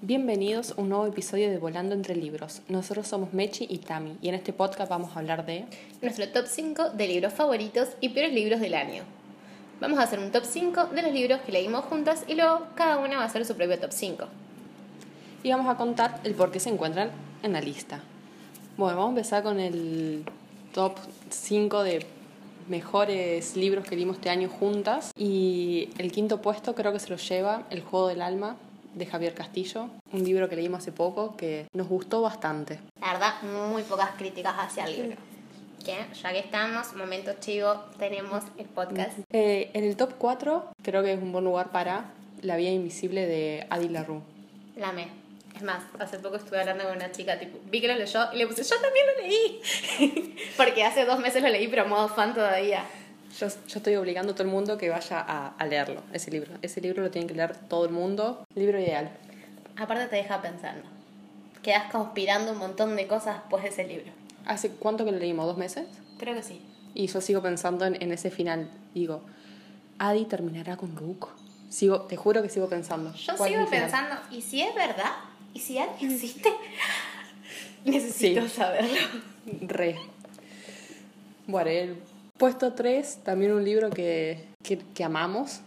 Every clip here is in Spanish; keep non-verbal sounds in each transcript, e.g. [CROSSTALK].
Bienvenidos a un nuevo episodio de Volando entre Libros. Nosotros somos Mechi y Tami y en este podcast vamos a hablar de nuestro top 5 de libros favoritos y peores libros del año. Vamos a hacer un top 5 de los libros que leímos juntas y luego cada una va a hacer su propio top 5. Y vamos a contar el por qué se encuentran en la lista. Bueno, vamos a empezar con el top 5 de mejores libros que leímos este año juntas. Y el quinto puesto creo que se lo lleva El Juego del Alma de Javier Castillo, un libro que leímos hace poco que nos gustó bastante. La verdad, muy pocas críticas hacia el libro. Que ya que estamos, momento chivo, tenemos el podcast. Eh, en el top 4 creo que es un buen lugar para La Vía Invisible de Adi LaRue. La me. Es más, hace poco estuve hablando con una chica, tipo, vi que lo leyó y le puse, yo también lo leí. [LAUGHS] Porque hace dos meses lo leí, pero modo fan todavía. Yo, yo, estoy obligando a todo el mundo que vaya a, a, leerlo, ese libro. Ese libro lo tiene que leer todo el mundo. Libro ideal. Aparte te deja pensando. Quedas conspirando un montón de cosas después de ese libro. ¿Hace cuánto que lo leímos? ¿Dos meses? Creo que sí. Y yo sigo pensando en, en ese final. Digo, Adi terminará con Rook. Sigo, te juro que sigo pensando. Yo sigo pensando, ¿y si es verdad? ¿Y si Adi existe? [LAUGHS] Necesito Sí. saberlo. Re. Bueno, el puesto 3, también un libro que, que, que amamos,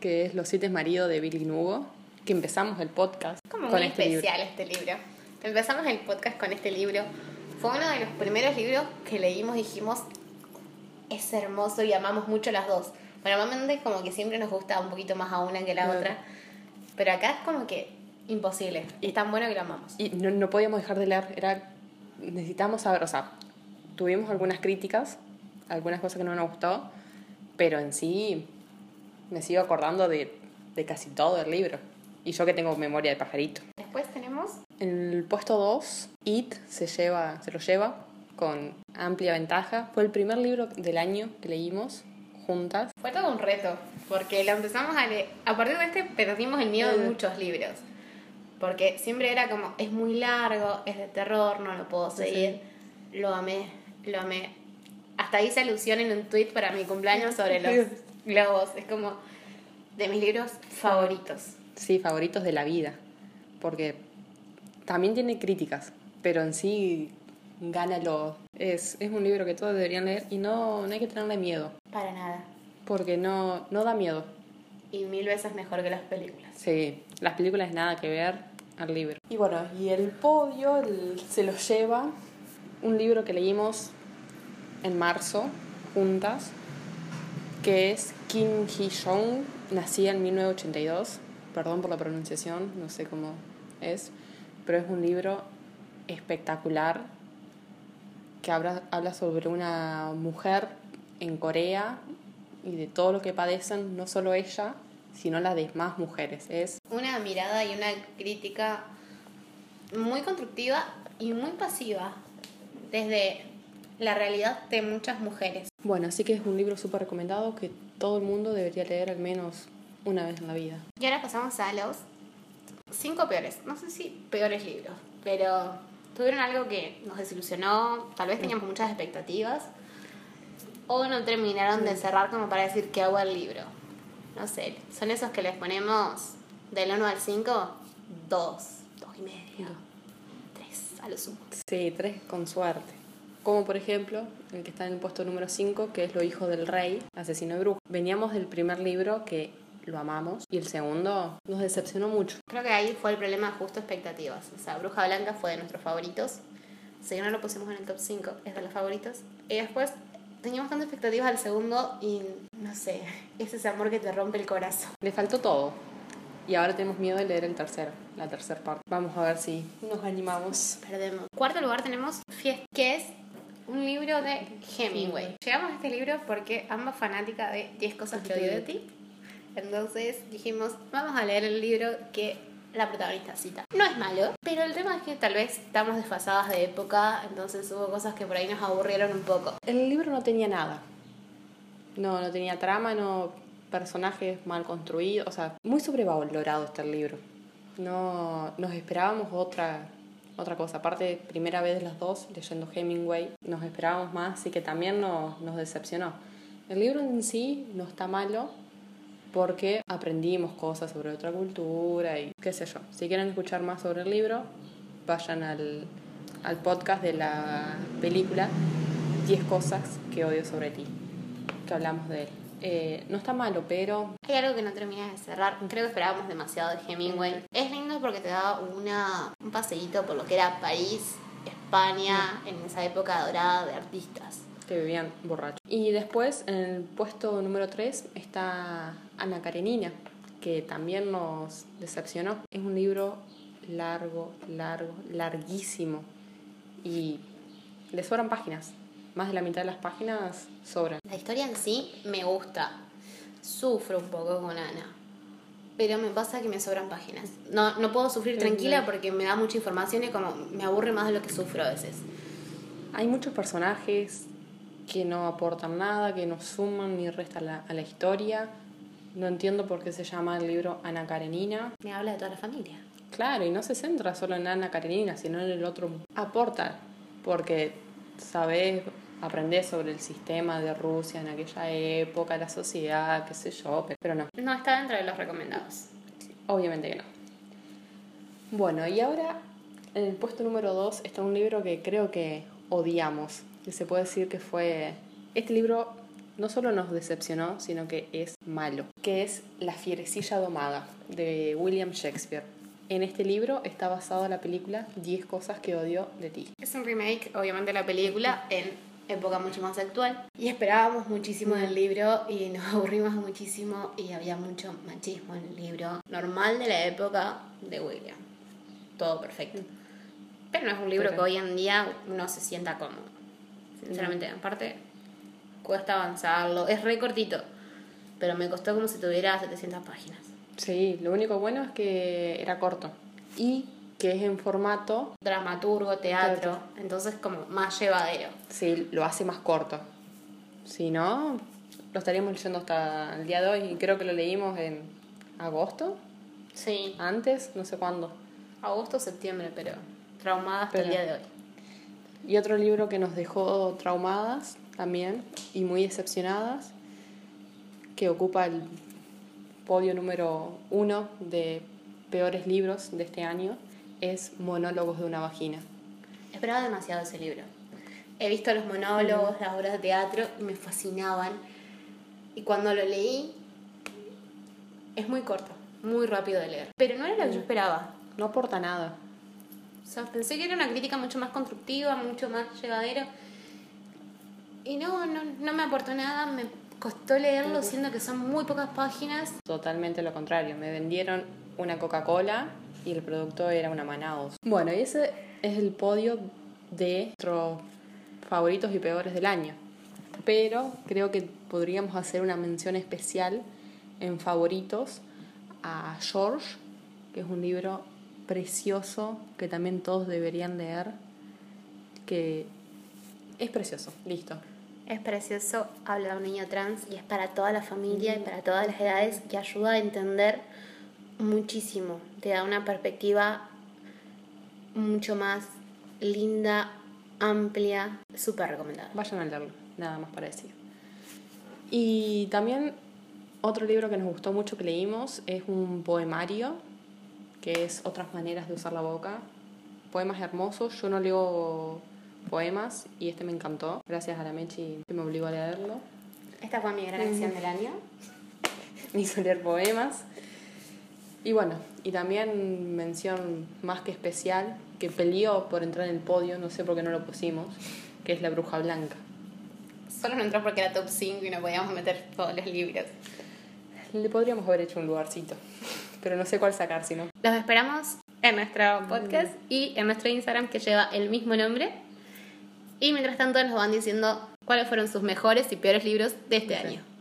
que es Los siete maridos de Billy Nugo, que empezamos el podcast Como con muy este libro. especial este libro. Empezamos el podcast con este libro. Fue uno de los primeros libros que leímos y dijimos, es hermoso y amamos mucho las dos. Normalmente como que siempre nos gusta un poquito más a una que a la otra. Pero acá es como que imposible. Y es tan bueno que lo amamos. Y no, no podíamos dejar de leer, era, necesitamos saber, o sea, tuvimos algunas críticas, algunas cosas que no nos gustó, pero en sí me sigo acordando de, de casi todo el libro. Y yo que tengo memoria de pajarito. Después tenemos En el puesto 2, It se, lleva, se lo lleva con amplia ventaja. Fue el primer libro del año que leímos juntas. Fue todo un reto, porque lo empezamos a leer. A partir de este perdimos el miedo de Mm. muchos libros. Porque siempre era como, es muy largo, es de terror, no lo puedo seguir. Lo amé, lo amé. Hasta hice alusión en un tweet para mi cumpleaños sobre los [LAUGHS] globos. Es como de mis libros favoritos. Sí, favoritos de la vida. Porque también tiene críticas, pero en sí gana lo... Es, es un libro que todos deberían leer y no, no hay que tenerle miedo, Para nada. porque no, no da miedo. Y mil veces mejor que las películas. Sí, las películas nada que ver al libro. Y bueno, y el podio el- se lo lleva un libro que leímos en marzo juntas, que es Kim Hee-jong, nacida en 1982. Perdón por la pronunciación, no sé cómo es, pero es un libro espectacular que habla, habla sobre una mujer en Corea y de todo lo que padecen, no solo ella, sino las demás mujeres. Es Una mirada y una crítica muy constructiva y muy pasiva desde la realidad de muchas mujeres. bueno, así que es un libro súper recomendado que todo el mundo debería leer al menos una vez en la vida. Y ahora pasamos a los cinco peores. No sé si peores libros, pero tuvieron algo que nos desilusionó. Tal vez teníamos muchas expectativas. O no terminaron de cerrar como para decir que hago el libro. No sé, son esos que les ponemos del 1 al 5, 2, 2 y medio, 3 a lo sumo. Sí, tres con suerte. Como por ejemplo el que está en el puesto número 5, que es Lo Hijo del Rey, Asesino de Brujas. Veníamos del primer libro que lo amamos y el segundo nos decepcionó mucho. Creo que ahí fue el problema justo expectativas. O sea, Bruja Blanca fue de nuestros favoritos. Si no lo pusimos en el top 5, es de los favoritos. Y después teníamos tantas expectativas al segundo y no sé, [LAUGHS] es ese amor que te rompe el corazón. Le faltó todo. Y ahora tenemos miedo de leer el tercero, la tercera parte. Vamos a ver si nos animamos. Perdemos. Cuarto lugar tenemos Fiesta, que es un libro de Hemingway. Llegamos a este libro porque ambas fanáticas de 10 cosas que odio de ti. Entonces dijimos, vamos a leer el libro que la protagonista cita. No es malo, pero el tema es que tal vez estamos desfasadas de época, entonces hubo cosas que por ahí nos aburrieron un poco. El libro no tenía nada. No, no tenía trama, no personajes mal construidos, o sea, muy sobrevalorado está el libro. No nos esperábamos otra otra cosa, aparte primera vez las dos leyendo Hemingway, nos esperábamos más, así que también nos, nos decepcionó. El libro en sí no está malo, porque aprendimos cosas sobre otra cultura y qué sé yo. Si quieren escuchar más sobre el libro, vayan al, al podcast de la película 10 cosas que odio sobre ti, que hablamos de él. Eh, no está malo, pero... Hay algo que no terminas de cerrar. Creo que esperábamos demasiado de Hemingway. Es porque te da una, un paseíto por lo que era París, España, en esa época dorada de artistas. Que vivían borrachos. Y después, en el puesto número 3, está Ana Karenina, que también nos decepcionó. Es un libro largo, largo, larguísimo. Y le sobran páginas más de la mitad de las páginas sobran. La historia en sí me gusta. Sufro un poco con Ana. Pero me pasa que me sobran páginas. No, no puedo sufrir tranquila porque me da mucha información y como me aburre más de lo que sufro a veces. Hay muchos personajes que no aportan nada, que no suman ni restan a la historia. No entiendo por qué se llama el libro Ana Karenina. Me habla de toda la familia. Claro, y no se centra solo en Ana Karenina, sino en el otro. Aporta, porque sabes aprender sobre el sistema de Rusia en aquella época, la sociedad, qué sé yo, pero no. No está dentro de los recomendados. Obviamente que no. Bueno, y ahora en el puesto número 2 está un libro que creo que odiamos, que se puede decir que fue... Este libro no solo nos decepcionó, sino que es malo, que es La fierecilla domada de William Shakespeare. En este libro está basada la película 10 cosas que odio de ti. Es un remake, obviamente, de la película en época mucho más actual. Y esperábamos muchísimo del libro y nos [LAUGHS] aburrimos muchísimo y había mucho machismo en el libro. Normal de la época de William. Todo perfecto. Pero no es un libro que hoy en día uno se sienta cómodo. Sinceramente, aparte, cuesta avanzarlo. Es re cortito, pero me costó como si tuviera 700 páginas. Sí, lo único bueno es que era corto. Y que es en formato dramaturgo, teatro, entonces como más llevadero. Sí, lo hace más corto. Si no, lo estaríamos leyendo hasta el día de hoy y creo que lo leímos en agosto. Sí. Antes, no sé cuándo. Agosto, septiembre, pero traumada hasta el día de hoy. Y otro libro que nos dejó traumadas también y muy decepcionadas, que ocupa el podio número uno de peores libros de este año, es Monólogos de una vagina. Esperaba demasiado ese libro. He visto los monólogos, las obras de teatro y me fascinaban. Y cuando lo leí, es muy corto, muy rápido de leer. Pero no era lo que yo esperaba. No aporta nada. O sea, pensé que era una crítica mucho más constructiva, mucho más llevadera. Y no, no, no me aportó nada, me costó leerlo, siendo que son muy pocas páginas. Totalmente lo contrario, me vendieron una Coca-Cola y el producto era una Manaus. Bueno, y ese es el podio de nuestros favoritos y peores del año. Pero creo que podríamos hacer una mención especial en favoritos a George, que es un libro precioso que también todos deberían leer, que es precioso, listo. Es precioso, habla de un niño trans y es para toda la familia y para todas las edades que ayuda a entender muchísimo, te da una perspectiva mucho más linda, amplia, súper recomendada. Vayan a leerlo, nada más para decir. Y también otro libro que nos gustó mucho que leímos es un poemario, que es Otras maneras de usar la boca. Poemas hermosos, yo no leo poemas y este me encantó, gracias a la Mechi que me obligó a leerlo. Esta fue mi gran acción del año. me [LAUGHS] hizo leer poemas. Y bueno, y también mención más que especial, que peleó por entrar en el podio, no sé por qué no lo pusimos, que es La Bruja Blanca. Solo no entró porque era top 5 y no podíamos meter todos los libros. Le podríamos haber hecho un lugarcito, pero no sé cuál sacar, si no. Los esperamos en nuestro podcast y en nuestro Instagram que lleva el mismo nombre. Y mientras tanto nos van diciendo cuáles fueron sus mejores y peores libros de este año.